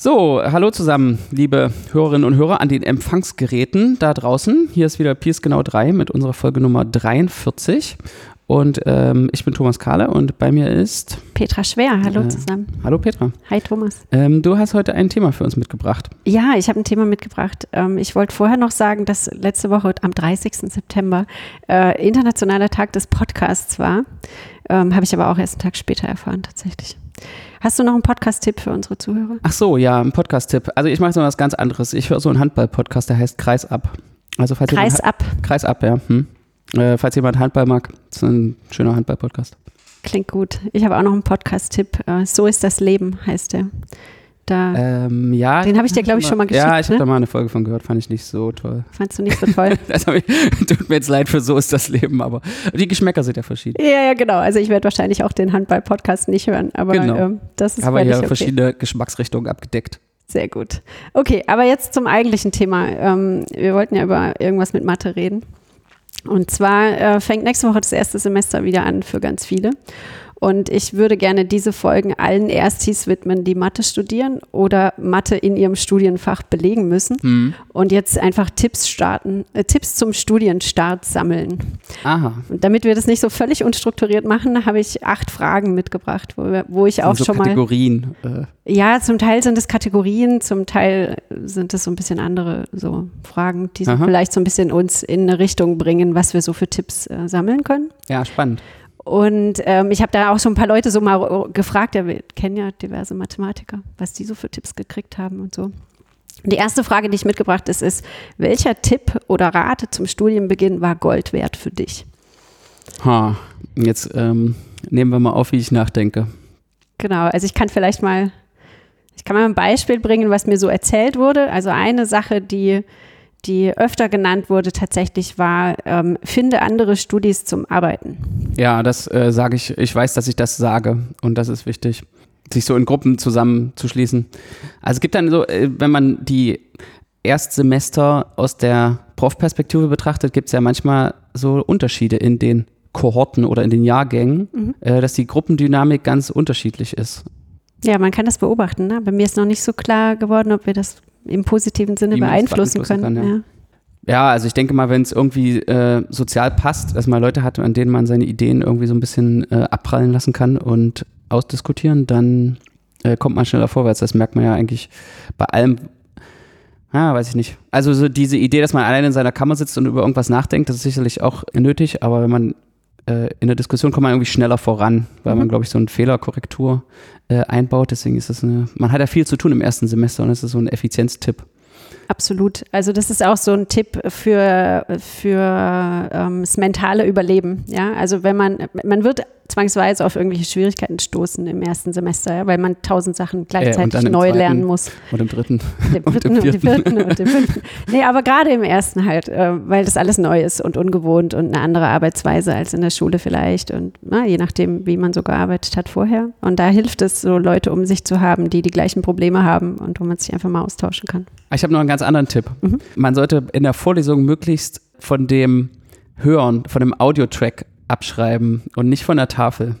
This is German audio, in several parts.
So, hallo zusammen, liebe Hörerinnen und Hörer an den Empfangsgeräten da draußen. Hier ist wieder Piers Genau 3 mit unserer Folge Nummer 43. Und ähm, ich bin Thomas Kahle und bei mir ist Petra Schwer. Hallo äh, zusammen. Hallo Petra. Hi Thomas. Ähm, du hast heute ein Thema für uns mitgebracht. Ja, ich habe ein Thema mitgebracht. Ähm, ich wollte vorher noch sagen, dass letzte Woche am 30. September äh, internationaler Tag des Podcasts war. Ähm, habe ich aber auch erst einen Tag später erfahren tatsächlich. Hast du noch einen Podcast-Tipp für unsere Zuhörer? Ach so, ja, ein Podcast-Tipp. Also ich mache so was ganz anderes. Ich höre so einen Handball-Podcast, der heißt Kreis ab. Also falls Kreis ab. Kreis ab, ja. Hm. Äh, falls jemand Handball mag, ist ein schöner Handball-Podcast. Klingt gut. Ich habe auch noch einen Podcast-Tipp. Äh, so ist das Leben, heißt der. Da, ähm, ja, den habe ich dir, glaube ich, schon mal geschickt. Ja, ich habe ne? da mal eine Folge von gehört, fand ich nicht so toll. Fandst du nicht so toll? das ich, tut mir jetzt leid für so ist das Leben, aber die Geschmäcker sind ja verschieden. Ja, ja, genau. Also ich werde wahrscheinlich auch den Handball-Podcast nicht hören, aber genau. ähm, das ist Aber ja okay. verschiedene Geschmacksrichtungen abgedeckt. Sehr gut. Okay, aber jetzt zum eigentlichen Thema. Ähm, wir wollten ja über irgendwas mit Mathe reden. Und zwar äh, fängt nächste Woche das erste Semester wieder an für ganz viele. Und ich würde gerne diese Folgen allen Erstis widmen, die Mathe studieren oder Mathe in ihrem Studienfach belegen müssen. Mhm. Und jetzt einfach Tipps starten, äh, Tipps zum Studienstart sammeln. Aha. Und damit wir das nicht so völlig unstrukturiert machen, habe ich acht Fragen mitgebracht, wo, wo ich auch so schon Kategorien, mal. Kategorien. Äh. Ja, zum Teil sind es Kategorien, zum Teil sind es so ein bisschen andere so Fragen, die so vielleicht so ein bisschen uns in eine Richtung bringen, was wir so für Tipps äh, sammeln können. Ja, spannend. Und ähm, ich habe da auch so ein paar Leute so mal gefragt, ja, wir kennen ja diverse Mathematiker, was die so für Tipps gekriegt haben und so. Die erste Frage, die ich mitgebracht ist, ist, welcher Tipp oder Rat zum Studienbeginn war Gold wert für dich? Ha, jetzt ähm, nehmen wir mal auf, wie ich nachdenke. Genau, also ich kann vielleicht mal, ich kann mal ein Beispiel bringen, was mir so erzählt wurde. Also eine Sache, die die öfter genannt wurde, tatsächlich war, ähm, finde andere Studis zum Arbeiten. Ja, das äh, sage ich, ich weiß, dass ich das sage und das ist wichtig, sich so in Gruppen zusammenzuschließen. Also es gibt dann so, äh, wenn man die Erstsemester aus der Prof-Perspektive betrachtet, gibt es ja manchmal so Unterschiede in den Kohorten oder in den Jahrgängen, mhm. äh, dass die Gruppendynamik ganz unterschiedlich ist. Ja, man kann das beobachten. Ne? Bei mir ist noch nicht so klar geworden, ob wir das im positiven Sinne beeinflussen, beeinflussen, können. Kann, ja. Ja. ja. also ich denke mal, wenn es irgendwie äh, sozial passt, dass man Leute hat, an denen man seine Ideen irgendwie so ein bisschen äh, abprallen lassen kann und ausdiskutieren, dann äh, kommt man schneller vorwärts. Das merkt man ja eigentlich bei allem. Ja, weiß ich nicht. Also so diese Idee, dass man alleine in seiner Kammer sitzt und über irgendwas nachdenkt, das ist sicherlich auch nötig, aber wenn man äh, in der Diskussion kommt man irgendwie schneller voran, weil mhm. man, glaube ich, so eine Fehlerkorrektur äh, einbaut. Deswegen ist das eine, man hat ja viel zu tun im ersten Semester und das ist so ein Effizienztipp. Absolut. Also das ist auch so ein Tipp für, für ähm, das mentale Überleben. Ja, also wenn man, man wird zwangsweise auf irgendwelche Schwierigkeiten stoßen im ersten Semester, ja, weil man tausend Sachen gleichzeitig äh, neu lernen muss. Und im dritten. Dem dritten und, dem vierten und dem fünften. Nee, aber gerade im ersten halt, äh, weil das alles neu ist und ungewohnt und eine andere Arbeitsweise als in der Schule vielleicht und na, je nachdem, wie man so gearbeitet hat vorher. Und da hilft es, so Leute um sich zu haben, die die gleichen Probleme haben und wo man sich einfach mal austauschen kann. Ich habe noch einen ganz anderen Tipp. Mhm. Man sollte in der Vorlesung möglichst von dem Hören, von dem Audiotrack abschreiben und nicht von der Tafel.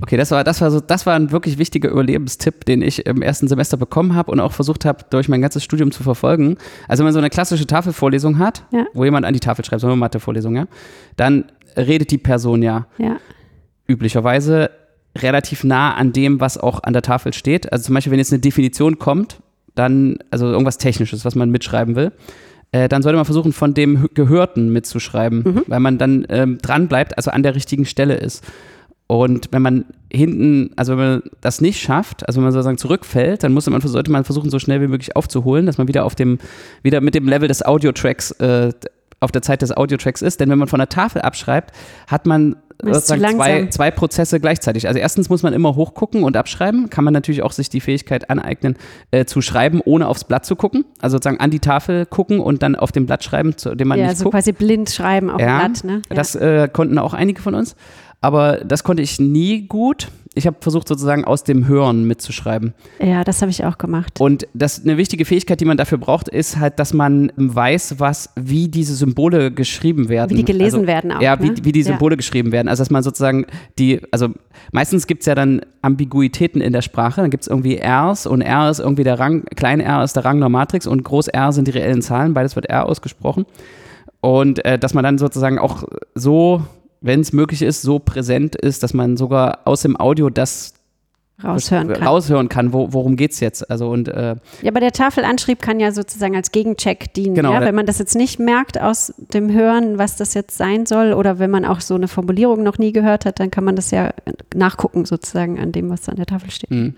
Okay, das war, das war so, das war ein wirklich wichtiger Überlebenstipp, den ich im ersten Semester bekommen habe und auch versucht habe, durch mein ganzes Studium zu verfolgen. Also wenn man so eine klassische Tafelvorlesung hat, ja. wo jemand an die Tafel schreibt, so eine Mathevorlesung, ja, dann redet die Person ja, ja üblicherweise relativ nah an dem, was auch an der Tafel steht. Also zum Beispiel, wenn jetzt eine Definition kommt, dann, also irgendwas Technisches, was man mitschreiben will, äh, dann sollte man versuchen, von dem Gehörten mitzuschreiben, mhm. weil man dann ähm, dran bleibt, also an der richtigen Stelle ist. Und wenn man hinten, also wenn man das nicht schafft, also wenn man sozusagen zurückfällt, dann muss man, sollte man versuchen, so schnell wie möglich aufzuholen, dass man wieder auf dem, wieder mit dem Level des Audiotracks, äh, auf der Zeit des Audiotracks ist. Denn wenn man von der Tafel abschreibt, hat man sozusagen zwei, zwei Prozesse gleichzeitig. Also erstens muss man immer hochgucken und abschreiben. Kann man natürlich auch sich die Fähigkeit aneignen, äh, zu schreiben, ohne aufs Blatt zu gucken. Also sozusagen an die Tafel gucken und dann auf dem Blatt schreiben, zu dem man ja, nicht so guckt. quasi blind schreiben auf ja, Blatt. Ne? Ja. Das äh, konnten auch einige von uns. Aber das konnte ich nie gut. Ich habe versucht, sozusagen aus dem Hören mitzuschreiben. Ja, das habe ich auch gemacht. Und das eine wichtige Fähigkeit, die man dafür braucht, ist halt, dass man weiß, was, wie diese Symbole geschrieben werden. Wie die gelesen also, werden auch. Ja, ne? wie, wie die Symbole ja. geschrieben werden. Also dass man sozusagen die, also meistens gibt es ja dann Ambiguitäten in der Sprache. Dann gibt es irgendwie Rs und R ist irgendwie der Rang, klein R ist der Rang der Matrix und groß R sind die reellen Zahlen. Beides wird R ausgesprochen. Und äh, dass man dann sozusagen auch so wenn es möglich ist, so präsent ist, dass man sogar aus dem Audio das raushören kann. Raushören kann, wo, worum geht es jetzt? Also und, äh, ja, aber der Tafelanschrieb kann ja sozusagen als Gegencheck dienen. Genau, ja? Wenn man das jetzt nicht merkt aus dem Hören, was das jetzt sein soll, oder wenn man auch so eine Formulierung noch nie gehört hat, dann kann man das ja nachgucken, sozusagen an dem, was an der Tafel steht. Mhm.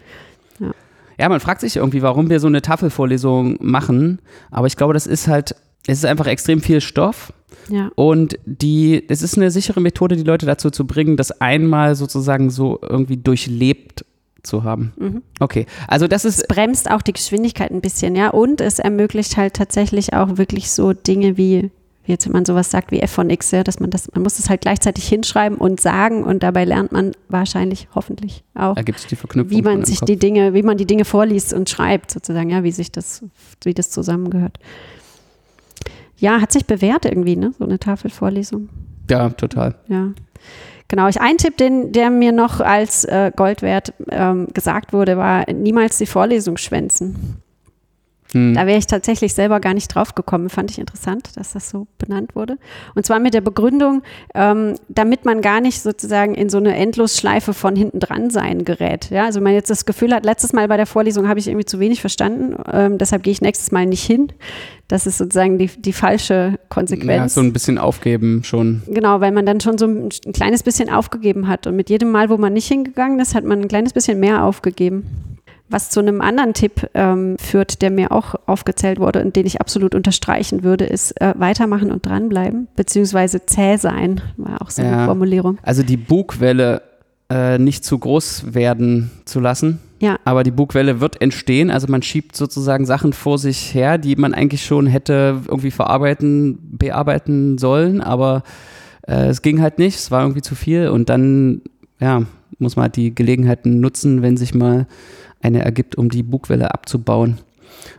Ja. ja, man fragt sich irgendwie, warum wir so eine Tafelvorlesung machen, aber ich glaube, das ist halt, es ist einfach extrem viel Stoff ja. Und die, es ist eine sichere Methode, die Leute dazu zu bringen, das einmal sozusagen so irgendwie durchlebt zu haben. Mhm. Okay, also das ist. Es bremst auch die Geschwindigkeit ein bisschen, ja, und es ermöglicht halt tatsächlich auch wirklich so Dinge wie, wie jetzt, wenn man sowas sagt wie f von x, ja, dass man das, man muss es halt gleichzeitig hinschreiben und sagen und dabei lernt man wahrscheinlich, hoffentlich auch, wie man sich die Dinge, wie man die Dinge vorliest und schreibt, sozusagen, ja, wie sich das, wie das zusammengehört ja, hat sich bewährt irgendwie, ne? So eine Tafelvorlesung. Ja, total. Ja. Genau, ich, ein Tipp, den, der mir noch als äh, Gold wert ähm, gesagt wurde, war niemals die Vorlesung schwänzen. Hm. Da wäre ich tatsächlich selber gar nicht drauf gekommen. Fand ich interessant, dass das so benannt wurde. Und zwar mit der Begründung, ähm, damit man gar nicht sozusagen in so eine Endlosschleife von hinten dran sein gerät. Ja, also wenn man jetzt das Gefühl hat, letztes Mal bei der Vorlesung habe ich irgendwie zu wenig verstanden, ähm, deshalb gehe ich nächstes Mal nicht hin. Das ist sozusagen die, die falsche Konsequenz. Ja, so ein bisschen aufgeben schon. Genau, weil man dann schon so ein, ein kleines bisschen aufgegeben hat. Und mit jedem Mal, wo man nicht hingegangen ist, hat man ein kleines bisschen mehr aufgegeben. Was zu einem anderen Tipp ähm, führt, der mir auch aufgezählt wurde und den ich absolut unterstreichen würde, ist äh, weitermachen und dranbleiben, beziehungsweise zäh sein, war auch so ja, eine Formulierung. Also die Bugwelle äh, nicht zu groß werden zu lassen. Ja. Aber die Bugwelle wird entstehen. Also man schiebt sozusagen Sachen vor sich her, die man eigentlich schon hätte irgendwie verarbeiten, bearbeiten sollen, aber äh, es ging halt nicht. Es war irgendwie zu viel und dann, ja, muss man halt die Gelegenheiten nutzen, wenn sich mal eine ergibt, um die Bugwelle abzubauen.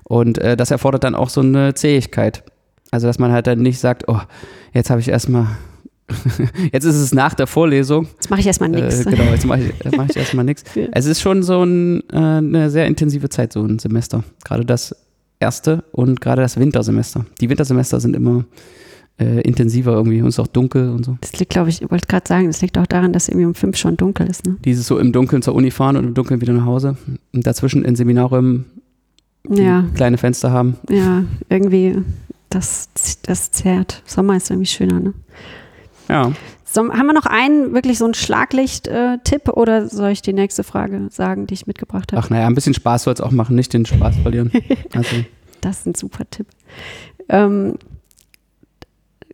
Und äh, das erfordert dann auch so eine Zähigkeit. Also, dass man halt dann nicht sagt, oh, jetzt habe ich erstmal, jetzt ist es nach der Vorlesung. Jetzt mache ich erstmal nichts. Äh, genau, jetzt mache ich, mach ich erstmal nichts. Ja. Es ist schon so ein, äh, eine sehr intensive Zeit, so ein Semester. Gerade das erste und gerade das Wintersemester. Die Wintersemester sind immer äh, intensiver irgendwie und es ist auch dunkel und so. Das liegt, glaube ich, ich wollte gerade sagen, das liegt auch daran, dass irgendwie um fünf schon dunkel ist. Ne? Dieses so im Dunkeln zur Uni fahren und im Dunkeln wieder nach Hause und dazwischen in Seminarräumen ja. kleine Fenster haben. Ja, irgendwie, das, das zerrt. Sommer ist irgendwie schöner, ne? Ja. So, haben wir noch einen, wirklich so einen Schlaglicht-Tipp äh, oder soll ich die nächste Frage sagen, die ich mitgebracht habe? Ach naja, ein bisschen Spaß soll es auch machen, nicht den Spaß verlieren. Also. das ist ein super Tipp. Ähm,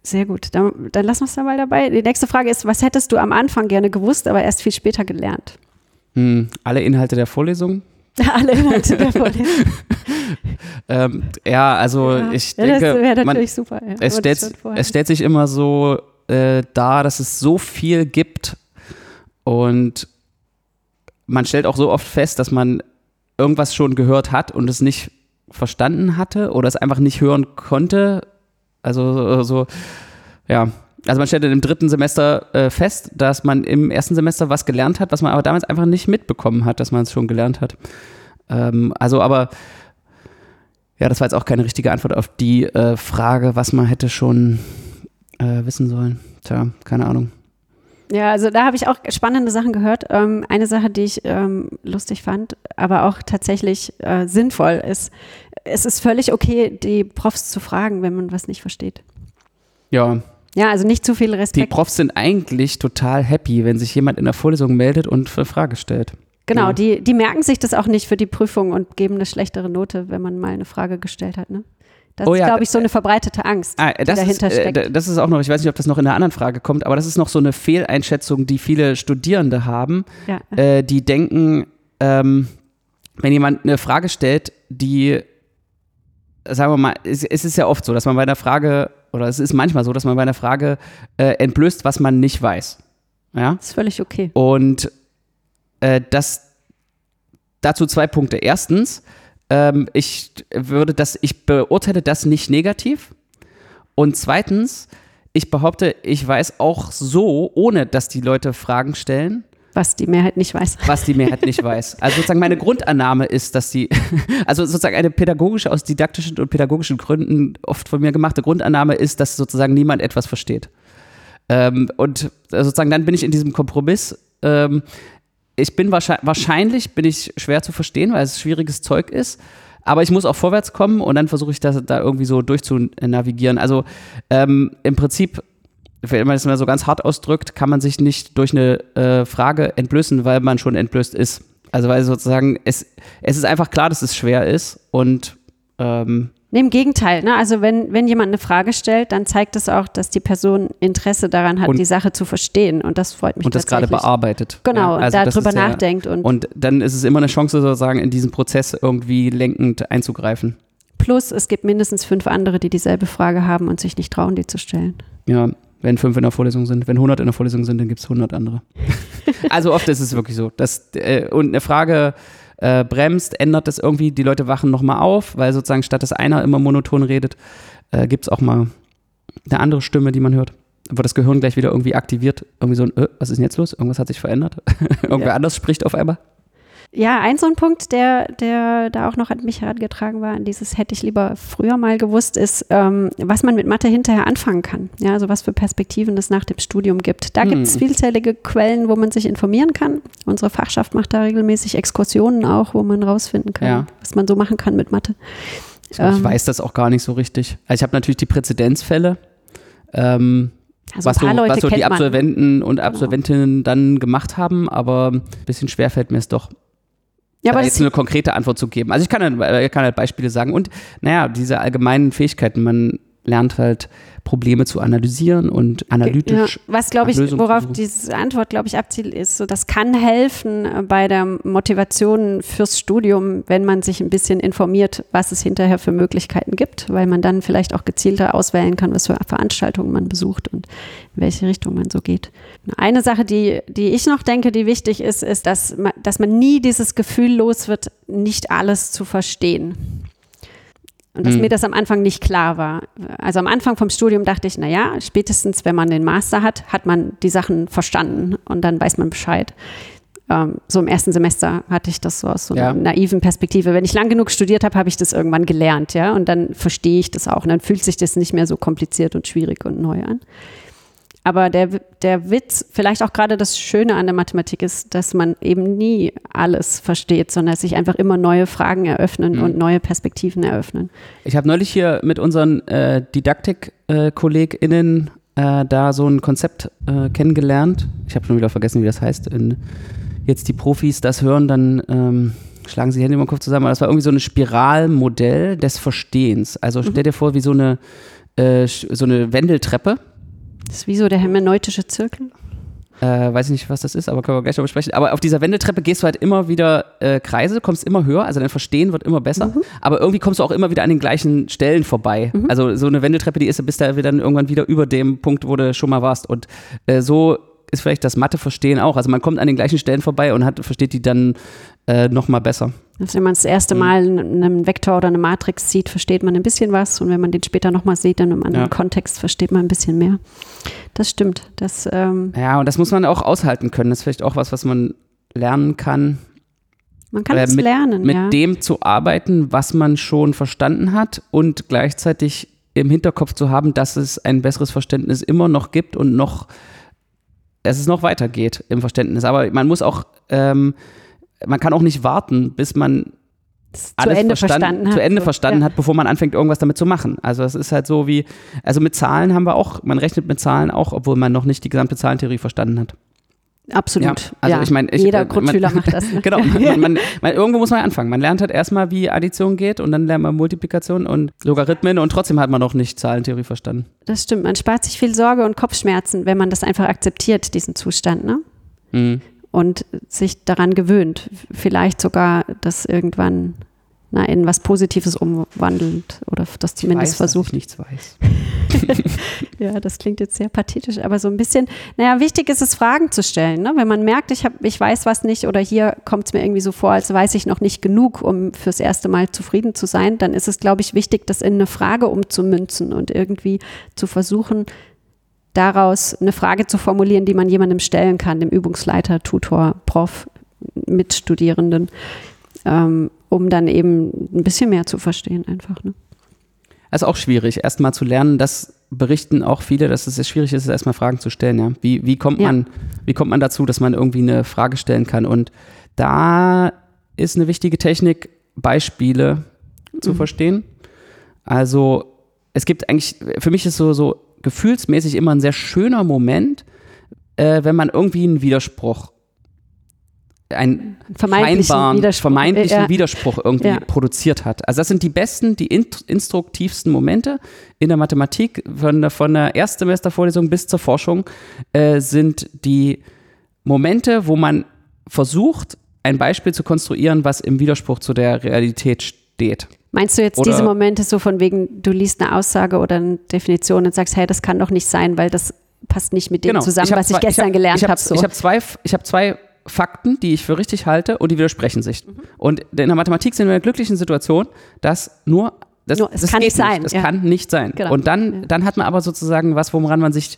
sehr gut. Dann, dann lassen wir es da mal dabei. Die nächste Frage ist, was hättest du am Anfang gerne gewusst, aber erst viel später gelernt? Hm, alle Inhalte der Vorlesung. alle Inhalte der Vorlesung. ähm, ja, also ja, ich denke, das wäre natürlich super. Ja, es, stellt, es stellt sich immer so äh, dar, dass es so viel gibt und man stellt auch so oft fest, dass man irgendwas schon gehört hat und es nicht verstanden hatte oder es einfach nicht hören konnte also so, ja. Also man stellt im dritten Semester äh, fest, dass man im ersten Semester was gelernt hat, was man aber damals einfach nicht mitbekommen hat, dass man es schon gelernt hat. Ähm, also aber ja, das war jetzt auch keine richtige Antwort auf die äh, Frage, was man hätte schon äh, wissen sollen. Tja, keine Ahnung. Ja, also da habe ich auch spannende Sachen gehört. Ähm, eine Sache, die ich ähm, lustig fand, aber auch tatsächlich äh, sinnvoll ist, es ist völlig okay, die Profs zu fragen, wenn man was nicht versteht. Ja. Ja, also nicht zu viel Respekt. Die Profs sind eigentlich total happy, wenn sich jemand in der Vorlesung meldet und eine Frage stellt. Genau, ja. die, die merken sich das auch nicht für die Prüfung und geben eine schlechtere Note, wenn man mal eine Frage gestellt hat. Ne? Das oh, ist, ja, glaube ich, so eine verbreitete Angst, ah, die dahinter ist, äh, steckt. das ist auch noch, ich weiß nicht, ob das noch in einer anderen Frage kommt, aber das ist noch so eine Fehleinschätzung, die viele Studierende haben, ja. äh, die denken, ähm, wenn jemand eine Frage stellt, die sagen wir mal, es, es, ist ja oft so, dass man bei einer Frage, oder es ist manchmal so, dass man bei einer Frage äh, entblößt, was man nicht weiß. Ja. Das ist völlig okay. Und äh, das dazu zwei Punkte. Erstens, ähm, ich würde das, ich beurteile das nicht negativ. Und zweitens, ich behaupte, ich weiß auch so, ohne dass die Leute Fragen stellen, Was die Mehrheit nicht weiß. was die Mehrheit nicht weiß. Also sozusagen meine Grundannahme ist, dass die, also sozusagen eine pädagogische, aus didaktischen und pädagogischen Gründen oft von mir gemachte Grundannahme ist, dass sozusagen niemand etwas versteht. Ähm, und sozusagen dann bin ich in diesem Kompromiss. Ähm, ich bin wahrscheinlich, wahrscheinlich bin ich schwer zu verstehen, weil es schwieriges Zeug ist. Aber ich muss auch vorwärts kommen und dann versuche ich das da irgendwie so durchzunavigieren. Also ähm, im Prinzip, wenn man es mal so ganz hart ausdrückt, kann man sich nicht durch eine äh, Frage entblößen, weil man schon entblößt ist. Also weil sozusagen es, es ist einfach klar, dass es schwer ist und ähm, Nee, im Gegenteil. Ne? Also wenn, wenn jemand eine Frage stellt, dann zeigt es auch, dass die Person Interesse daran hat, Und- die Sache zu verstehen. Und das freut mich und das gerade bearbeitet. Genau, Ja, also und darüber ist ja- nachdenkt. Und, Und dann ist es immer eine Chance, sozusagen in diesen Prozess irgendwie lenkend einzugreifen. plus, es gibt mindestens fünf andere, die dieselbe Frage haben und sich nicht trauen, die zu stellen. Ja, wenn fünf in der Vorlesung sind. Wenn 100 in der Vorlesung sind, dann gibt es 100 andere. also oft ist es wirklich so. Dass, äh, und eine Frage äh, bremst, ändert das irgendwie, die Leute wachen nochmal auf, weil sozusagen statt dass einer immer monoton redet, äh, gibt es auch mal eine andere Stimme, die man hört. Wo das Gehirn gleich wieder irgendwie aktiviert. Irgendwie so ein, äh, was ist denn jetzt los? Irgendwas hat sich verändert. Irgendwer Ja. anders spricht auf einmal. Ja, ein so ein Punkt, der, der da auch noch an mich herangetragen war, an dieses hätte ich lieber früher mal gewusst, ist, ähm, was man mit Mathe hinterher anfangen kann. Ja, also was für Perspektiven es nach dem Studium gibt. Da Hm. gibt es vielzählige Quellen, wo man sich informieren kann. Unsere Fachschaft macht da regelmäßig Exkursionen auch, wo man rausfinden kann, Ja. was man so machen kann mit Mathe. Ich Ähm. weiß das auch gar nicht so richtig. Also ich habe natürlich die Präzedenzfälle. Ähm, Also was, so, was so die kennt man. Absolventen und Absolventinnen dann gemacht haben, aber ein bisschen schwer fällt mir es doch, Ja, aber jetzt eine konkrete Antwort zu geben. Also ich kann, halt- ich kann halt Beispiele sagen und naja, diese allgemeinen Fähigkeiten, man lernt halt Probleme zu analysieren und ja, analytisch. was glaube ich, worauf diese Antwort, glaube ich, abzielt, ist so, das kann helfen äh, bei der Motivation fürs Studium, wenn man sich ein bisschen informiert, was es hinterher für Möglichkeiten gibt, weil man dann vielleicht auch gezielter auswählen kann, was für Veranstaltungen man besucht und in welche Richtung man so geht. Eine Sache, die, die ich noch denke, die wichtig ist, ist, dass man, dass man nie dieses Gefühl los wird, nicht alles zu verstehen. Und dass Hm. mir das am Anfang nicht klar war. Also am Anfang vom Studium dachte ich, naja, spätestens wenn man den Master hat, hat man die Sachen verstanden und dann weiß man Bescheid. Ähm, so im ersten Semester hatte ich das so aus so einer Ja. naiven Perspektive. Wenn ich lang genug studiert habe, habe ich das irgendwann gelernt, ja, und dann verstehe ich das auch und dann fühlt sich das nicht mehr so kompliziert und schwierig und neu an. Aber der, der Witz, vielleicht auch gerade das Schöne an der Mathematik ist, dass man eben nie alles versteht, sondern sich einfach immer neue Fragen eröffnen Mhm. und neue Perspektiven eröffnen. Ich habe neulich hier mit unseren äh, Didaktik-KollegInnen äh, da so ein Konzept äh, kennengelernt. Ich habe schon wieder vergessen, wie das heißt. In, jetzt die Profis das hören, dann ähm, schlagen sie die Hände über den Kopf zusammen. Aber das war irgendwie so ein Spiralmodell des Verstehens. Also stell dir vor, wie so eine, äh, so eine Wendeltreppe. Das ist wie so der hermeneutische Zirkel. Äh, weiß ich nicht, was das ist, aber können wir gleich darüber sprechen. Aber auf dieser Wendeltreppe gehst du halt immer wieder äh, Kreise, kommst immer höher, also dein Verstehen wird immer besser. Aber irgendwie kommst du auch immer wieder an den gleichen Stellen vorbei. Also so eine Wendeltreppe, die ist, bis da dann irgendwann wieder über dem Punkt, wo du schon mal warst. Und äh, so ist vielleicht das Mathe-Verstehen auch. Also man kommt an den gleichen Stellen vorbei und hat, versteht die dann äh, noch mal besser. Also wenn man das erste Mhm. Mal einen Vektor oder eine Matrix sieht, versteht man ein bisschen was. Und wenn man den später nochmal sieht, dann im anderen Ja. Kontext versteht man ein bisschen mehr. Das stimmt. Das, ähm, Ja, und das muss man auch aushalten können. Das ist vielleicht auch was, was man lernen kann. man kann Äh, es mit- lernen. mit ja. dem zu arbeiten, was man schon verstanden hat und gleichzeitig im Hinterkopf zu haben, dass es ein besseres Verständnis immer noch gibt und noch, dass es noch weitergeht im Verständnis. Aber man muss auch, ähm, man kann auch nicht warten, bis man zu alles Ende verstanden, verstanden hat. zu Ende So, verstanden ja. hat, bevor man anfängt, irgendwas damit zu machen. Also es ist halt so wie, also mit Zahlen haben wir auch, man rechnet mit Zahlen auch, obwohl man noch nicht die gesamte Zahlentheorie verstanden hat. Absolut. Ja, also ja. ich meine, ich- jeder äh, Grundschüler man- macht das. Ne? Genau, man, man, man, irgendwo muss man ja anfangen. Man lernt halt erstmal, wie Addition geht und dann lernt man Multiplikation und Logarithmen und trotzdem hat man noch nicht Zahlentheorie verstanden. Das stimmt. Man spart sich viel Sorge und Kopfschmerzen, wenn man das einfach akzeptiert, diesen Zustand, ne? Mhm. Und sich daran gewöhnt. Vielleicht sogar das irgendwann na, in was Positives umwandelt oder das zumindest weiß, dass versucht. ich nichts weiß. ja, das klingt jetzt sehr pathetisch, aber so ein bisschen, naja, wichtig ist es, Fragen zu stellen. Ne? Wenn man merkt, ich, hab, ich weiß was nicht oder hier kommt es mir irgendwie so vor, als weiß ich noch nicht genug, um fürs erste Mal zufrieden zu sein, dann ist es, glaube ich, wichtig, das in eine Frage umzumünzen und irgendwie zu versuchen, daraus eine Frage zu formulieren, die man jemandem stellen kann, dem Übungsleiter, Tutor, Prof, Mitstudierenden, ähm, um dann eben ein bisschen mehr zu verstehen einfach. Ne? Also auch schwierig, erstmal zu lernen, das berichten auch viele, dass es sehr schwierig ist, erstmal Fragen zu stellen. Ja? Wie, wie, kommt man, wie kommt man dazu, dass man irgendwie eine Frage stellen kann? Und da ist eine wichtige Technik, Beispiele mhm. zu verstehen. Also es gibt eigentlich, für mich ist so, so gefühlsmäßig immer ein sehr schöner Moment, äh, wenn man irgendwie einen Widerspruch einen vermeintlichen, Widerspruch, vermeintlichen ja. Widerspruch irgendwie ja. produziert hat. Also das sind die besten, die instruktivsten Momente in der Mathematik, von der, von der Erstsemestervorlesung bis zur Forschung, äh, sind die Momente, wo man versucht, ein Beispiel zu konstruieren, was im Widerspruch zu der Realität steht. Meinst du jetzt oder diese Momente so von wegen, du liest eine Aussage oder eine Definition und sagst, hey, das kann doch nicht sein, weil das passt nicht mit dem genau. zusammen, ich was ich gestern ich hab, gelernt habe. Hab, so. Ich habe zwei, ich hab zwei Fakten, die ich für richtig halte und die widersprechen sich. Mhm. Und in der Mathematik sind wir in der glücklichen Situation, dass nur das, nur, es das kann nicht sein. Das ja. kann nicht sein. Genau. Und dann, ja. dann hat man aber sozusagen was, woran man sich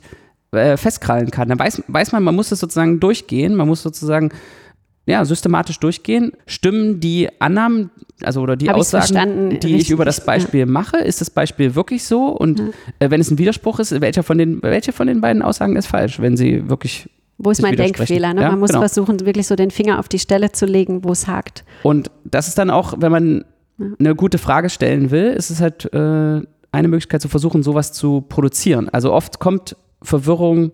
äh, festkrallen kann. Dann weiß, weiß man, man muss es sozusagen durchgehen, man muss sozusagen ja, systematisch durchgehen. Stimmen die Annahmen, also oder die Hab Aussagen, die ich über das Beispiel ja. mache, ist das Beispiel wirklich so? Und äh, wenn es ein Widerspruch ist, welcher von den, welche von den beiden Aussagen ist falsch, wenn sie wirklich wo ist mein Denkfehler? Ne? Ja, man muss genau. versuchen, wirklich so den Finger auf die Stelle zu legen, wo es hakt. Und das ist dann auch, wenn man ja. eine gute Frage stellen will, ist es halt äh, eine Möglichkeit zu versuchen, sowas zu produzieren. Also oft kommt Verwirrung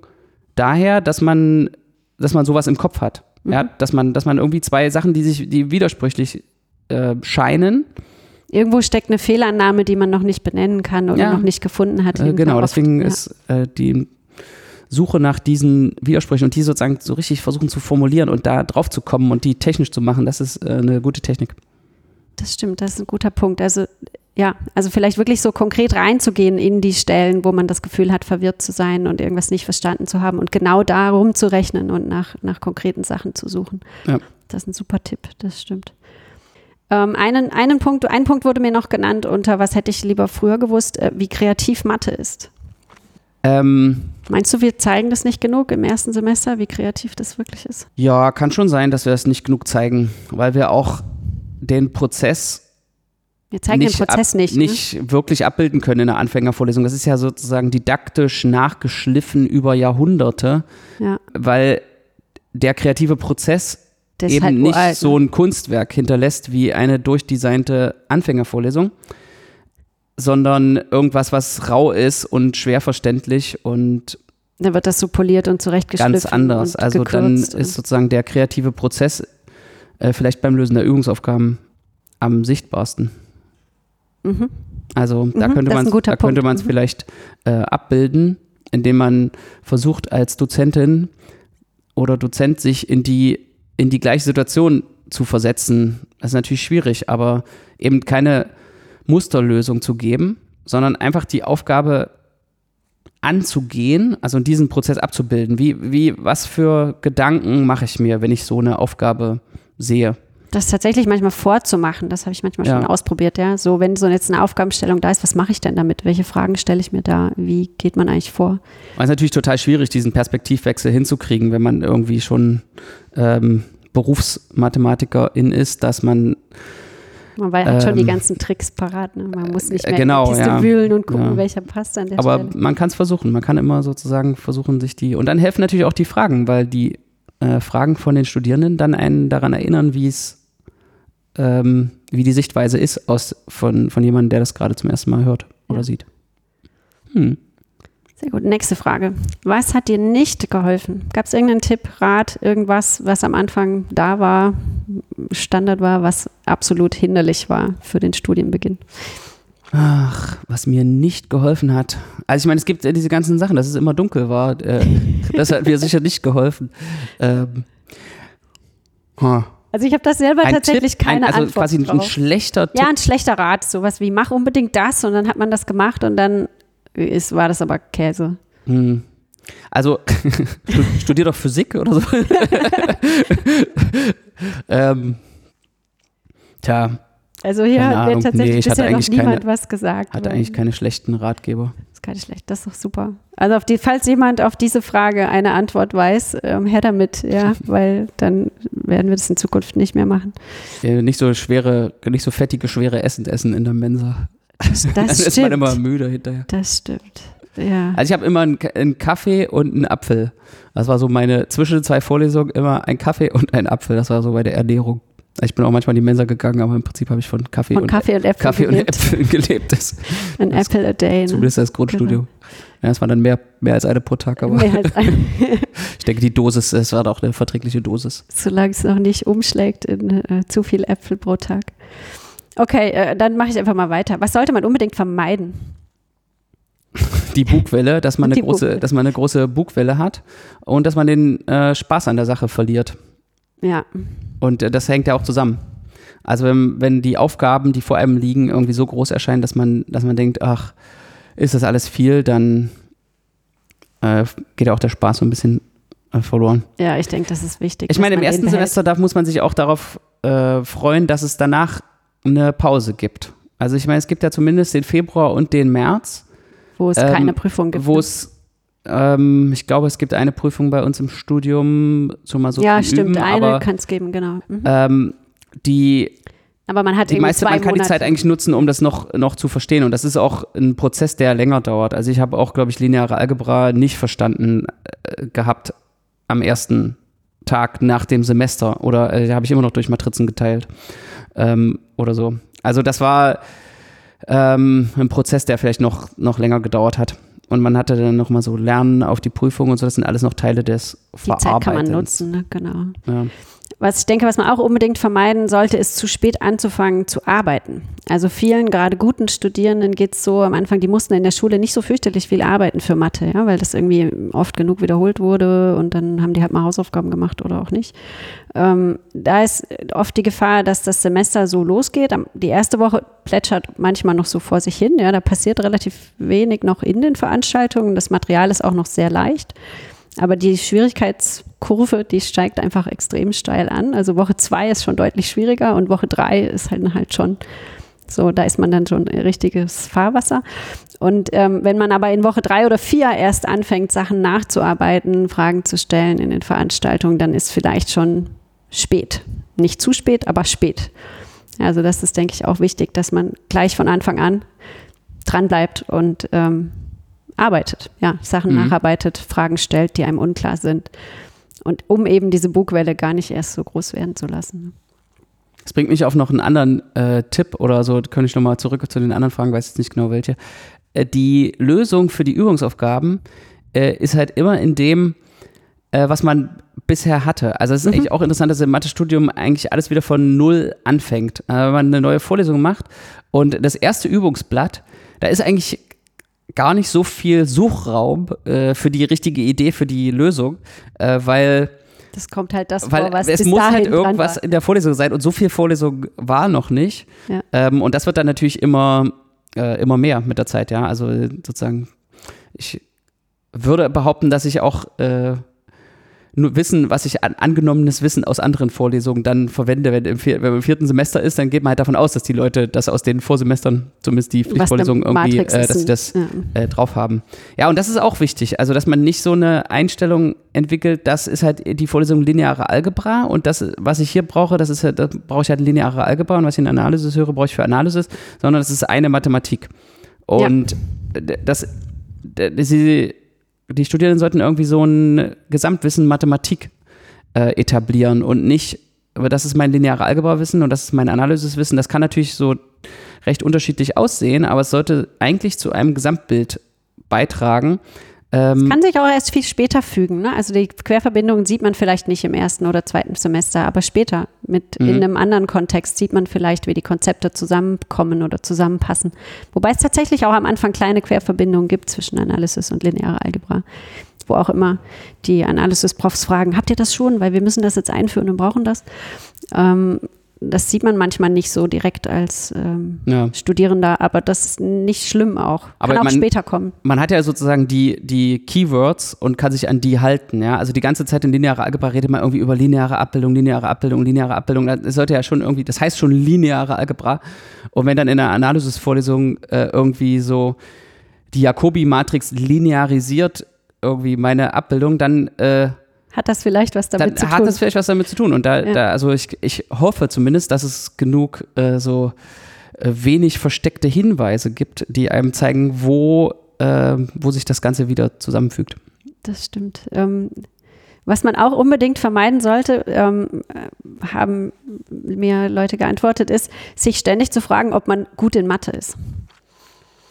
daher, dass man, dass man sowas im Kopf hat. Mhm. Ja, dass man, dass man irgendwie zwei Sachen, die sich, die widersprüchlich äh, scheinen, Irgendwo steckt eine Fehlannahme, die man noch nicht benennen kann oder ja. noch nicht gefunden hat. Äh, genau, deswegen ja. ist äh, die Suche nach diesen Widersprüchen und die sozusagen so richtig versuchen zu formulieren und da drauf zu kommen und die technisch zu machen, das ist äh, eine gute Technik. Das stimmt, das ist ein guter Punkt. Also ja, also vielleicht wirklich so konkret reinzugehen in die Stellen, wo man das Gefühl hat, verwirrt zu sein und irgendwas nicht verstanden zu haben und genau darum zu rechnen und nach, nach konkreten Sachen zu suchen. Ja. Das ist ein super Tipp, das stimmt. Ähm, einen, einen Punkt, ein Punkt wurde mir noch genannt unter, was hätte ich lieber früher gewusst, äh, wie kreativ Mathe ist. Ähm, Meinst du, wir zeigen das nicht genug im ersten Semester, wie kreativ das wirklich ist? Ja, kann schon sein, dass wir das nicht genug zeigen, weil wir auch den Prozess wir zeigen den Prozess ab, nicht. Ne? Nicht wirklich abbilden können in der Anfängervorlesung. Das ist ja sozusagen didaktisch nachgeschliffen über Jahrhunderte, ja. weil der kreative Prozess eben halt nicht uralt, so ne? ein Kunstwerk hinterlässt wie eine durchdesignte Anfängervorlesung, sondern irgendwas, was rau ist und schwer verständlich und dann wird das so poliert und zurechtgeschliffen. Ganz anders. also dann ist sozusagen der kreative Prozess äh, vielleicht beim Lösen der Übungsaufgaben am sichtbarsten. Mhm. Also da mhm, könnte man da könnte man es mhm. vielleicht äh, abbilden, indem man versucht als Dozentin oder Dozent sich in die in die gleiche Situation zu versetzen. Das ist natürlich schwierig, aber eben keine Musterlösung zu geben, sondern einfach die Aufgabe anzugehen, also diesen Prozess abzubilden. Wie, wie, was für Gedanken mache ich mir, wenn ich so eine Aufgabe sehe? Das tatsächlich manchmal vorzumachen, das habe ich manchmal ja. schon ausprobiert, ja. So, wenn so jetzt eine Aufgabenstellung da ist, was mache ich denn damit? Welche Fragen stelle ich mir da? Wie geht man eigentlich vor? Es ist natürlich total schwierig, diesen Perspektivwechsel hinzukriegen, wenn man irgendwie schon ähm, Berufsmathematikerin ist, dass man man hat ähm, schon die ähm, ganzen Tricks parat. Ne? Man muss nicht mehr genau, in die Kiste ja, wühlen und gucken, ja. welcher passt an der Aber Stelle. man kann es versuchen. Man kann immer sozusagen versuchen, sich die. Und dann helfen natürlich auch die Fragen, weil die äh, Fragen von den Studierenden dann einen daran erinnern, wie es, ähm, wie die Sichtweise ist aus, von, von jemandem, der das gerade zum ersten Mal hört oder sieht. Hm. Sehr gut. Nächste Frage. Was hat dir nicht geholfen? Gab es irgendeinen Tipp, Rat, irgendwas, was am Anfang da war, Standard war, was absolut hinderlich war für den Studienbeginn? Ach, was mir nicht geholfen hat. Also ich meine, es gibt ja diese ganzen Sachen, dass es immer dunkel war. Äh, das hat mir sicher nicht geholfen. Ähm, huh. Also ich habe das selber ein tatsächlich Tipp, keine ein, also Antwort quasi drauf. ein schlechter Tipp. Ja, ein schlechter Rat, sowas wie mach unbedingt das und dann hat man das gemacht und dann ist, war das aber Käse. Hm. Also, studier doch Physik oder so. ähm, tja. Also hier hat mir tatsächlich nee, bisher noch niemand keine, was gesagt. Hatte eigentlich keine schlechten Ratgeber. Das ist keine schlecht, das ist doch super. Also die, falls jemand auf diese Frage eine Antwort weiß, ähm, her damit, ja, weil dann werden wir das in Zukunft nicht mehr machen. Ja, nicht so schwere, nicht so fettige, schwere Essen essen in der Mensa. Das, das dann stimmt. ist man immer müde hinterher. Das stimmt. Ja. Also ich habe immer einen, einen, Kaffee und einen Apfel. Das war so meine, zwischen zwei Vorlesungen immer ein Kaffee und ein Apfel. Das war so bei der Ernährung. Ich bin auch manchmal in die Mensa gegangen, aber im Prinzip habe ich von Kaffee, von und, Kaffee und, Äpfel Kaffee gelebt. und Äpfeln gelebt. Das, Ein Apple a day. Ne? Zumindest das Grundstudium. Genau. Ja, es war dann mehr, mehr als eine pro Tag. Aber mehr als eine. ich denke, die Dosis, es war doch eine verträgliche Dosis. Solange es noch nicht umschlägt in äh, zu viel Äpfel pro Tag. Okay, äh, dann mache ich einfach mal weiter. Was sollte man unbedingt vermeiden? Die Bugwelle, dass man, eine große, Bugwelle. dass man eine große Bugwelle hat und dass man den äh, Spaß an der Sache verliert. Ja. Und äh, das hängt ja auch zusammen. Also wenn, wenn die Aufgaben, die vor einem liegen, irgendwie so groß erscheinen, dass man, dass man denkt, ach, ist das alles viel, dann äh, geht ja auch der Spaß so ein bisschen äh, verloren. Ja, ich denke, das ist wichtig. Ich meine, im ersten Semester darf, muss man sich auch darauf äh, freuen, dass es danach eine Pause gibt. Also ich meine, es gibt ja zumindest den Februar und den März. Wo es ähm, keine Prüfung gibt. Wo ne? es ähm, ich glaube, es gibt eine Prüfung bei uns im Studium zum mal so Ja, stimmt, üben, eine kann es geben, genau. Mhm. Ähm, die aber man hat die meiste, man kann Monate. die Zeit eigentlich nutzen, um das noch, noch zu verstehen. Und das ist auch ein Prozess, der länger dauert. Also ich habe auch, glaube ich, lineare Algebra nicht verstanden äh, gehabt am ersten Tag nach dem Semester. Oder äh, habe ich immer noch durch Matrizen geteilt ähm, oder so. Also das war ähm, ein Prozess, der vielleicht noch, noch länger gedauert hat. Und man hatte dann nochmal so Lernen auf die Prüfung und so. Das sind alles noch Teile des Verarbeitens. Die Zeit kann man nutzen, ne? genau. Ja. Was ich denke, was man auch unbedingt vermeiden sollte, ist zu spät anzufangen zu arbeiten. Also vielen, gerade guten Studierenden geht es so am Anfang, die mussten in der Schule nicht so fürchterlich viel arbeiten für Mathe, ja, weil das irgendwie oft genug wiederholt wurde und dann haben die halt mal Hausaufgaben gemacht oder auch nicht. Ähm, da ist oft die Gefahr, dass das Semester so losgeht. Die erste Woche plätschert manchmal noch so vor sich hin, ja, da passiert relativ wenig noch in den Veranstaltungen. Das Material ist auch noch sehr leicht. Aber die Schwierigkeitskurve, die steigt einfach extrem steil an. Also Woche zwei ist schon deutlich schwieriger und Woche drei ist halt, halt schon so, da ist man dann schon richtiges Fahrwasser. Und ähm, wenn man aber in Woche drei oder vier erst anfängt, Sachen nachzuarbeiten, Fragen zu stellen in den Veranstaltungen, dann ist vielleicht schon spät. Nicht zu spät, aber spät. Also das ist, denke ich, auch wichtig, dass man gleich von Anfang an dranbleibt und ähm, arbeitet, ja, Sachen mhm. nacharbeitet, Fragen stellt, die einem unklar sind. Und um eben diese Bugwelle gar nicht erst so groß werden zu lassen. Das bringt mich auf noch einen anderen äh, Tipp oder so, könnte ich nochmal zurück zu den anderen Fragen, weiß jetzt nicht genau welche. Äh, die Lösung für die Übungsaufgaben äh, ist halt immer in dem, äh, was man bisher hatte. Also es ist mhm. eigentlich auch interessant, dass im Mathestudium eigentlich alles wieder von Null anfängt. Äh, wenn man eine neue Vorlesung macht und das erste Übungsblatt, da ist eigentlich gar nicht so viel Suchraum äh, für die richtige Idee, für die Lösung, äh, weil das kommt halt das weil vor, was es muss halt irgendwas in der Vorlesung sein und so viel Vorlesung war noch nicht. Ja. Ähm, und das wird dann natürlich immer, äh, immer mehr mit der Zeit, ja. Also sozusagen, ich würde behaupten, dass ich auch äh, Wissen, was ich an angenommenes Wissen aus anderen Vorlesungen dann verwende. Wenn, im, wenn man im vierten Semester ist, dann geht man halt davon aus, dass die Leute das aus den Vorsemestern, zumindest die Pflichtvorlesungen irgendwie, äh, dass sie das ja. äh, drauf haben. Ja, und das ist auch wichtig. Also, dass man nicht so eine Einstellung entwickelt, das ist halt die Vorlesung lineare Algebra und das, was ich hier brauche, das ist halt, da brauche ich halt lineare Algebra und was ich in Analysis höre, brauche ich für Analysis, sondern das ist eine Mathematik. Und ja. das, das, die Studierenden sollten irgendwie so ein Gesamtwissen Mathematik äh, etablieren und nicht, aber das ist mein lineare Algebra-Wissen und das ist mein Analysiswissen. Das kann natürlich so recht unterschiedlich aussehen, aber es sollte eigentlich zu einem Gesamtbild beitragen. Ähm, das kann sich auch erst viel später fügen. Ne? Also die Querverbindungen sieht man vielleicht nicht im ersten oder zweiten Semester, aber später mit mhm. in einem anderen Kontext sieht man vielleicht, wie die Konzepte zusammenkommen oder zusammenpassen. Wobei es tatsächlich auch am Anfang kleine Querverbindungen gibt zwischen Analysis und linearer Algebra, wo auch immer die Analysis-Profs fragen, habt ihr das schon? Weil wir müssen das jetzt einführen und brauchen das. Ähm, das sieht man manchmal nicht so direkt als ähm, ja. Studierender, aber das ist nicht schlimm auch. Kann aber auch man, später kommen. Man hat ja sozusagen die, die Keywords und kann sich an die halten. Ja? Also die ganze Zeit in linearer Algebra redet man irgendwie über lineare Abbildung, lineare Abbildung, lineare Abbildung. Das sollte ja schon irgendwie, das heißt schon lineare Algebra. Und wenn dann in einer Analysisvorlesung äh, irgendwie so die Jacobi-Matrix linearisiert irgendwie meine Abbildung, dann äh, hat das vielleicht was damit dann zu tun? Hat das vielleicht was damit zu tun. Und da, ja. da also ich, ich hoffe zumindest, dass es genug äh, so äh, wenig versteckte Hinweise gibt, die einem zeigen, wo, äh, wo sich das Ganze wieder zusammenfügt. Das stimmt. Ähm, was man auch unbedingt vermeiden sollte, ähm, haben mir Leute geantwortet, ist, sich ständig zu fragen, ob man gut in Mathe ist.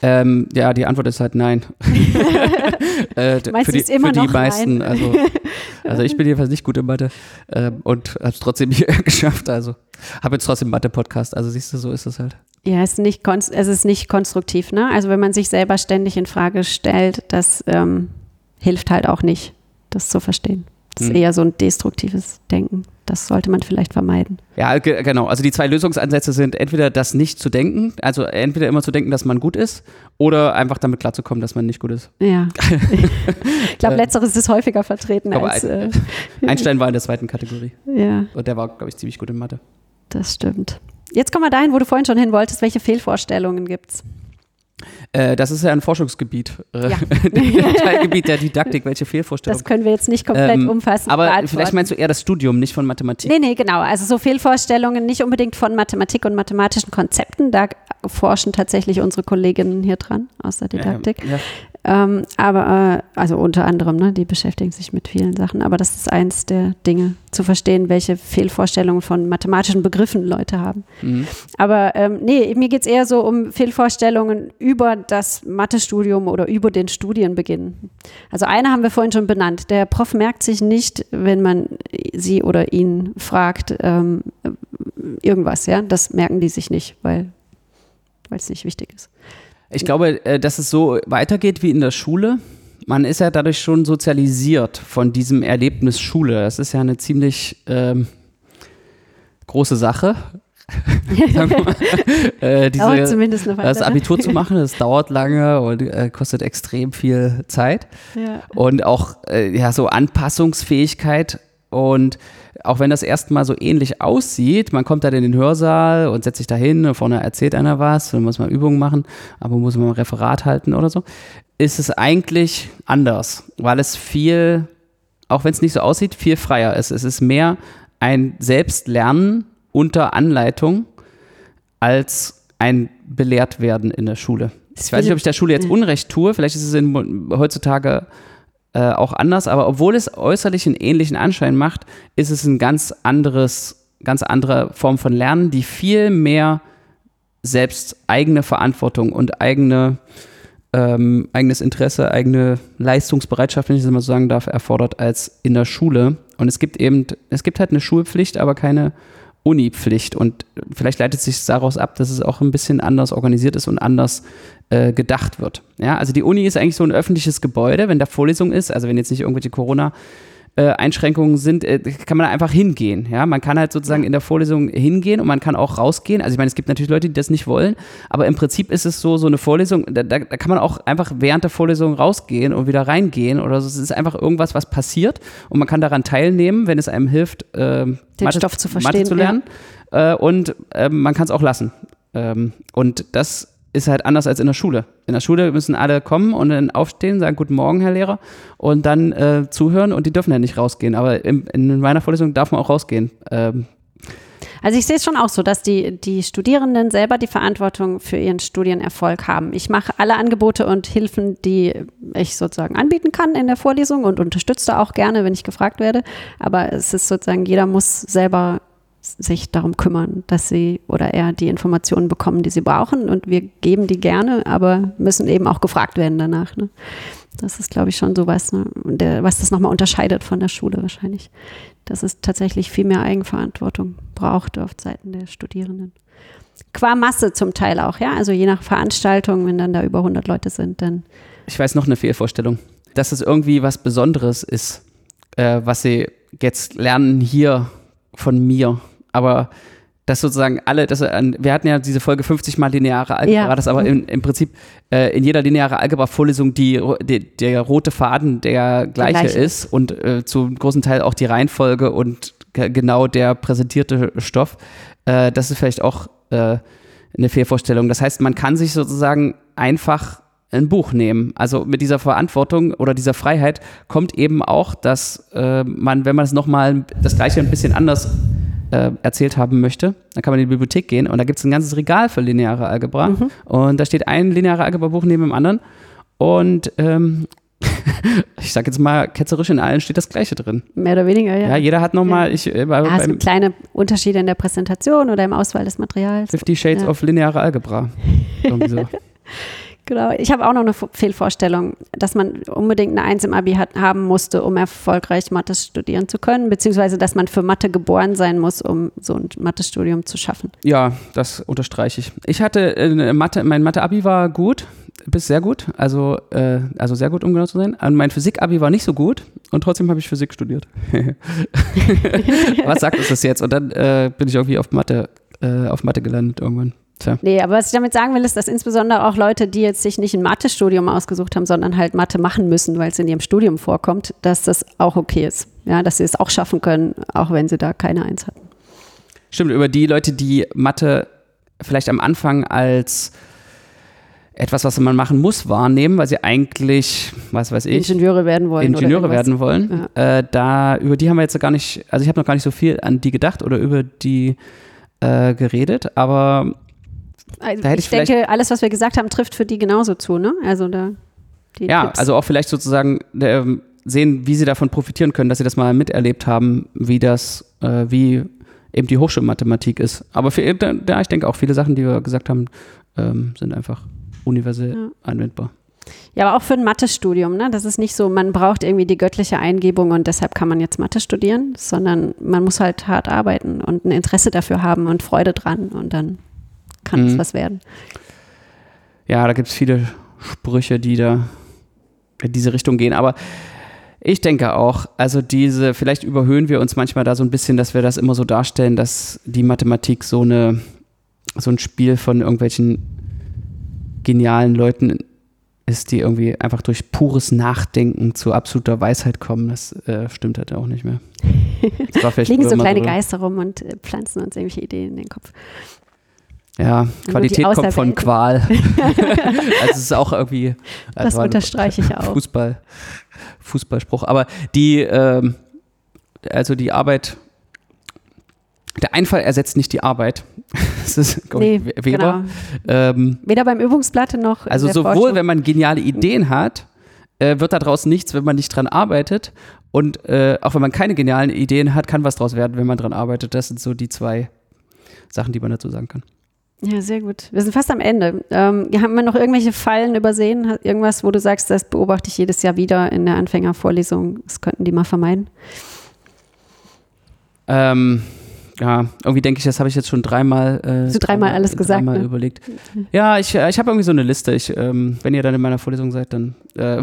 Ähm, ja, die Antwort ist halt nein. äh, Meinst für die, immer für die meisten. Nein? Also, also ich bin jedenfalls nicht gut in Mathe äh, und habe es trotzdem hier geschafft. Also habe jetzt trotzdem Mathe-Podcast. Also siehst du, so ist es halt. Ja, es ist nicht, es ist nicht konstruktiv. Ne? Also wenn man sich selber ständig in Frage stellt, das ähm, hilft halt auch nicht, das zu verstehen. Das ist hm. eher so ein destruktives Denken. Das sollte man vielleicht vermeiden. Ja, genau. Also die zwei Lösungsansätze sind entweder das nicht zu denken, also entweder immer zu denken, dass man gut ist, oder einfach damit klarzukommen, dass man nicht gut ist. Ja. ich glaube, letzteres ist häufiger vertreten glaube, als. Äh, Einstein war in der zweiten Kategorie. Ja. Und der war, glaube ich, ziemlich gut in Mathe. Das stimmt. Jetzt kommen wir dahin, wo du vorhin schon hin wolltest. Welche Fehlvorstellungen gibt es? Äh, das ist ja ein Forschungsgebiet. Äh, ja. Teilgebiet der Didaktik, welche Fehlvorstellungen. Das können wir jetzt nicht komplett ähm, umfassen. Aber vielleicht meinst du eher das Studium, nicht von Mathematik. Nee, nee, genau. Also so Fehlvorstellungen nicht unbedingt von Mathematik und mathematischen Konzepten. Da forschen tatsächlich unsere Kolleginnen hier dran aus der Didaktik. Ja, ja. Ähm, aber, äh, also unter anderem, ne, die beschäftigen sich mit vielen Sachen. Aber das ist eins der Dinge, zu verstehen, welche Fehlvorstellungen von mathematischen Begriffen Leute haben. Mhm. Aber ähm, nee, mir geht es eher so um Fehlvorstellungen über das Mathestudium oder über den Studienbeginn. Also eine haben wir vorhin schon benannt. Der Prof merkt sich nicht, wenn man sie oder ihn fragt, ähm, irgendwas, ja. Das merken die sich nicht, weil es nicht wichtig ist. Ich glaube, äh, dass es so weitergeht wie in der Schule. Man ist ja dadurch schon sozialisiert von diesem Erlebnis Schule. Das ist ja eine ziemlich ähm, große Sache. äh, diese, dauert zumindest eine Weile. Das Abitur zu machen, das dauert lange und äh, kostet extrem viel Zeit. Ja. Und auch äh, ja, so Anpassungsfähigkeit und auch wenn das erstmal so ähnlich aussieht, man kommt dann in den Hörsaal und setzt sich da hin, vorne erzählt einer was, dann muss man Übungen machen, aber muss man ein Referat halten oder so, ist es eigentlich anders, weil es viel, auch wenn es nicht so aussieht, viel freier ist. Es ist mehr ein Selbstlernen unter Anleitung als ein Belehrtwerden in der Schule. Ich weiß nicht, ob ich der Schule jetzt Unrecht tue, vielleicht ist es in, heutzutage äh, auch anders, aber obwohl es äußerlich einen ähnlichen Anschein macht, ist es ein ganz anderes, ganz andere Form von Lernen, die viel mehr selbst eigene Verantwortung und eigene, ähm, eigenes Interesse, eigene Leistungsbereitschaft, wenn ich das mal so sagen darf, erfordert als in der Schule. Und es gibt eben, es gibt halt eine Schulpflicht, aber keine Uni-Pflicht. Und vielleicht leitet sich daraus ab, dass es auch ein bisschen anders organisiert ist und anders äh, gedacht wird. Ja, also die Uni ist eigentlich so ein öffentliches Gebäude, wenn da Vorlesung ist, also wenn jetzt nicht irgendwelche Corona- äh, Einschränkungen sind, äh, kann man da einfach hingehen. Ja, man kann halt sozusagen in der Vorlesung hingehen und man kann auch rausgehen. Also ich meine, es gibt natürlich Leute, die das nicht wollen, aber im Prinzip ist es so, so eine Vorlesung, da, da, da kann man auch einfach während der Vorlesung rausgehen und wieder reingehen oder so. Es ist einfach irgendwas, was passiert und man kann daran teilnehmen, wenn es einem hilft, äh, den Mathe, Stoff zu verstehen, Mathe zu lernen. Ja. Äh, und ähm, man kann es auch lassen. Ähm, und das ist halt anders als in der Schule. In der Schule müssen alle kommen und dann aufstehen, sagen Guten Morgen, Herr Lehrer, und dann äh, zuhören und die dürfen ja nicht rausgehen. Aber in, in meiner Vorlesung darf man auch rausgehen. Ähm, also ich sehe es schon auch so, dass die, die Studierenden selber die Verantwortung für ihren Studienerfolg haben. Ich mache alle Angebote und Hilfen, die ich sozusagen anbieten kann in der Vorlesung und unterstütze auch gerne, wenn ich gefragt werde. Aber es ist sozusagen, jeder muss selber sich darum kümmern, dass sie oder er die Informationen bekommen, die sie brauchen. Und wir geben die gerne, aber müssen eben auch gefragt werden danach. Ne? Das ist, glaube ich, schon so was, ne? der, was das nochmal unterscheidet von der Schule wahrscheinlich. Dass es tatsächlich viel mehr Eigenverantwortung braucht auf Seiten der Studierenden. Qua Masse zum Teil auch, ja. Also je nach Veranstaltung, wenn dann da über 100 Leute sind, dann. Ich weiß noch eine Fehlvorstellung, dass es irgendwie was Besonderes ist, äh, was sie jetzt lernen hier von mir. Aber dass sozusagen alle, dass, wir hatten ja diese Folge 50 mal lineare Algebra, ja. dass aber im, im Prinzip äh, in jeder lineare Algebra-Vorlesung die, die, der rote Faden der gleiche, gleiche. ist und äh, zum großen Teil auch die Reihenfolge und genau der präsentierte Stoff. Äh, das ist vielleicht auch äh, eine Fehlvorstellung. Das heißt, man kann sich sozusagen einfach ein Buch nehmen. Also mit dieser Verantwortung oder dieser Freiheit kommt eben auch, dass äh, man, wenn man es nochmal das gleiche ein bisschen anders äh, erzählt haben möchte, dann kann man in die Bibliothek gehen und da gibt es ein ganzes Regal für lineare Algebra mhm. und da steht ein lineare Algebra-Buch neben dem anderen und ähm, ich sag jetzt mal, ketzerisch in allen steht das Gleiche drin. Mehr oder weniger, ja. Ja, jeder hat nochmal. Ja. Ich, äh, bei, ja, es kleine Unterschiede in der Präsentation oder im Auswahl des Materials. 50 Shades ja. of lineare Algebra. Irgendwie so. Genau, ich habe auch noch eine Fehlvorstellung, dass man unbedingt eine Eins im Abi hat, haben musste, um erfolgreich Mathe studieren zu können, beziehungsweise dass man für Mathe geboren sein muss, um so ein Mathestudium zu schaffen. Ja, das unterstreiche ich. Ich hatte äh, Mathe, mein Mathe-Abi war gut, bis sehr gut, also, äh, also sehr gut, um genau zu sein. Und mein Physik-Abi war nicht so gut und trotzdem habe ich Physik studiert. Was sagt uns das jetzt? Und dann äh, bin ich irgendwie auf Mathe, äh, auf Mathe gelandet irgendwann. Tja. Nee, aber was ich damit sagen will, ist, dass insbesondere auch Leute, die jetzt sich nicht ein Mathe-Studium ausgesucht haben, sondern halt Mathe machen müssen, weil es in ihrem Studium vorkommt, dass das auch okay ist. Ja, dass sie es auch schaffen können, auch wenn sie da keine Eins hatten. Stimmt, über die Leute, die Mathe vielleicht am Anfang als etwas, was man machen muss, wahrnehmen, weil sie eigentlich, was weiß ich, Ingenieure werden wollen. Ingenieure werden wollen. Ja. Äh, da, über die haben wir jetzt gar nicht, also ich habe noch gar nicht so viel an die gedacht oder über die äh, geredet, aber also da hätte ich, ich denke, alles, was wir gesagt haben, trifft für die genauso zu, ne? Also da. ja, Tipps. also auch vielleicht sozusagen äh, sehen, wie sie davon profitieren können, dass sie das mal miterlebt haben, wie das, äh, wie eben die Hochschulmathematik ist. Aber für, ja, ich denke auch viele Sachen, die wir gesagt haben, ähm, sind einfach universell ja. anwendbar. Ja, aber auch für ein Mathestudium, ne? Das ist nicht so, man braucht irgendwie die göttliche Eingebung und deshalb kann man jetzt Mathe studieren, sondern man muss halt hart arbeiten und ein Interesse dafür haben und Freude dran und dann kann es mhm. was werden. Ja, da gibt es viele Sprüche, die da in diese Richtung gehen. Aber ich denke auch, also diese, vielleicht überhöhen wir uns manchmal da so ein bisschen, dass wir das immer so darstellen, dass die Mathematik so eine, so ein Spiel von irgendwelchen genialen Leuten ist, die irgendwie einfach durch pures Nachdenken zu absoluter Weisheit kommen. Das äh, stimmt halt auch nicht mehr. Fliegen so kleine Geister rum und äh, pflanzen uns irgendwelche Ideen in den Kopf. Ja, Qualität kommt von Qual. also es ist auch irgendwie. Das unterstreiche ich auch. Fußball, Fußballspruch. Aber die, ähm, also die Arbeit, der Einfall ersetzt nicht die Arbeit. das ist nee, Weber. Genau. Ähm, Weder beim Übungsblatt noch. Also sowohl, Forschung. wenn man geniale Ideen hat, äh, wird daraus nichts, wenn man nicht dran arbeitet. Und äh, auch wenn man keine genialen Ideen hat, kann was daraus werden, wenn man dran arbeitet. Das sind so die zwei Sachen, die man dazu sagen kann. Ja, sehr gut. Wir sind fast am Ende. Ähm, haben wir noch irgendwelche Fallen übersehen? Irgendwas, wo du sagst, das beobachte ich jedes Jahr wieder in der Anfängervorlesung. Das könnten die mal vermeiden? Ähm, ja, irgendwie denke ich, das habe ich jetzt schon dreimal. Äh, so dreimal alles gesagt. Dreimal ne? überlegt. Ja, ich, äh, ich habe irgendwie so eine Liste. Ich, ähm, wenn ihr dann in meiner Vorlesung seid, dann äh,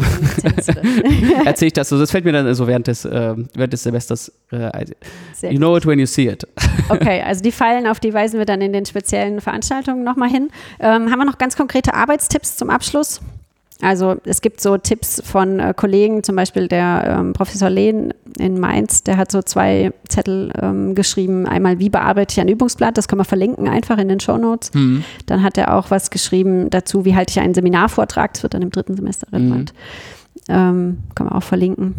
erzähle ich das so. Das fällt mir dann so während des, äh, während des Semesters. Äh, you know it when you see it. okay, also die Fallen, auf die weisen wir dann in den speziellen Veranstaltungen nochmal hin. Ähm, haben wir noch ganz konkrete Arbeitstipps zum Abschluss? Also es gibt so Tipps von äh, Kollegen, zum Beispiel der ähm, Professor Lehn in Mainz, der hat so zwei Zettel ähm, geschrieben. Einmal, wie bearbeite ich ein Übungsblatt? Das können wir verlinken einfach in den Show Notes. Mhm. Dann hat er auch was geschrieben dazu, wie halte ich einen Seminarvortrag? Das wird dann im dritten Semester relevant. Mhm. Ähm, können wir auch verlinken.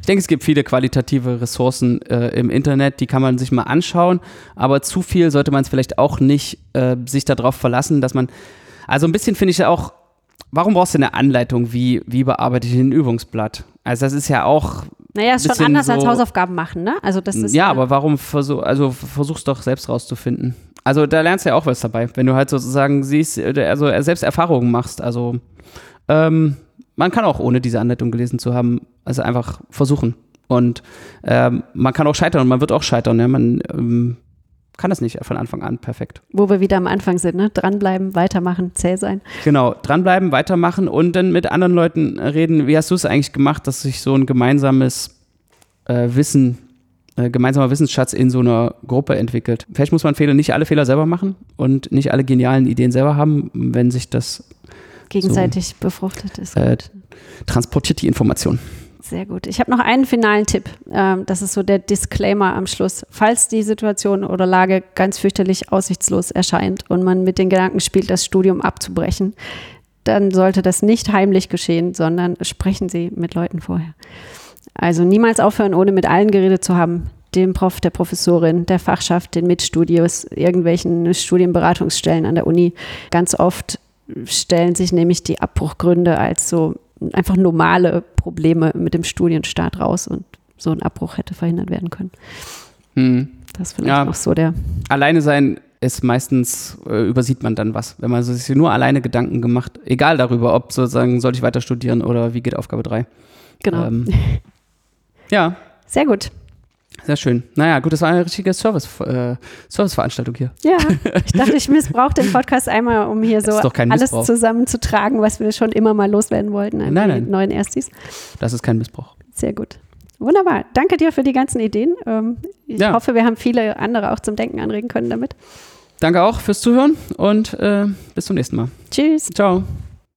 Ich denke, es gibt viele qualitative Ressourcen äh, im Internet, die kann man sich mal anschauen, aber zu viel sollte man es vielleicht auch nicht äh, sich darauf verlassen, dass man, also ein bisschen finde ich ja auch warum brauchst du eine Anleitung, wie, wie bearbeite ich ein Übungsblatt? Also das ist ja auch. Naja, ist schon anders so, als Hausaufgaben machen, ne? Also das ist. Ja, aber warum versuch, also versuch's doch selbst rauszufinden. Also da lernst du ja auch was dabei, wenn du halt sozusagen siehst, also selbst Erfahrungen machst. Also ähm, man kann auch ohne diese Anleitung gelesen zu haben, also einfach versuchen. Und ähm, man kann auch scheitern und man wird auch scheitern. Ja? Man ähm, kann das nicht von Anfang an perfekt. Wo wir wieder am Anfang sind, ne? Dranbleiben, weitermachen, zäh sein. Genau, dranbleiben, weitermachen und dann mit anderen Leuten reden. Wie hast du es eigentlich gemacht, dass sich so ein gemeinsames äh, Wissen äh, gemeinsamer Wissensschatz in so einer Gruppe entwickelt. Vielleicht muss man Fehler, nicht alle Fehler selber machen und nicht alle genialen Ideen selber haben, wenn sich das gegenseitig so, befruchtet ist. Äh, transportiert die Information. Sehr gut. Ich habe noch einen finalen Tipp. Ähm, das ist so der Disclaimer am Schluss. Falls die Situation oder Lage ganz fürchterlich aussichtslos erscheint und man mit den Gedanken spielt, das Studium abzubrechen, dann sollte das nicht heimlich geschehen, sondern sprechen Sie mit Leuten vorher. Also niemals aufhören, ohne mit allen geredet zu haben. Dem Prof, der Professorin, der Fachschaft, den Mitstudios, irgendwelchen Studienberatungsstellen an der Uni. Ganz oft stellen sich nämlich die Abbruchgründe als so einfach normale Probleme mit dem Studienstart raus und so ein Abbruch hätte verhindert werden können. Hm. Das ist vielleicht ja, noch so der. Alleine sein ist meistens, äh, übersieht man dann was. Wenn man sich nur alleine Gedanken gemacht, egal darüber, ob sozusagen, soll ich weiter studieren oder wie geht Aufgabe 3. Genau. Ähm, ja. Sehr gut. Sehr schön. Naja, gut, das war eine richtige Service, äh, Serviceveranstaltung hier. Ja, ich dachte, ich missbrauche den Podcast einmal, um hier so alles zusammenzutragen, was wir schon immer mal loswerden wollten an nein, nein. neuen Erstis. Das ist kein Missbrauch. Sehr gut. Wunderbar. Danke dir für die ganzen Ideen. Ähm, ich ja. hoffe, wir haben viele andere auch zum Denken anregen können damit. Danke auch fürs Zuhören und äh, bis zum nächsten Mal. Tschüss. Ciao.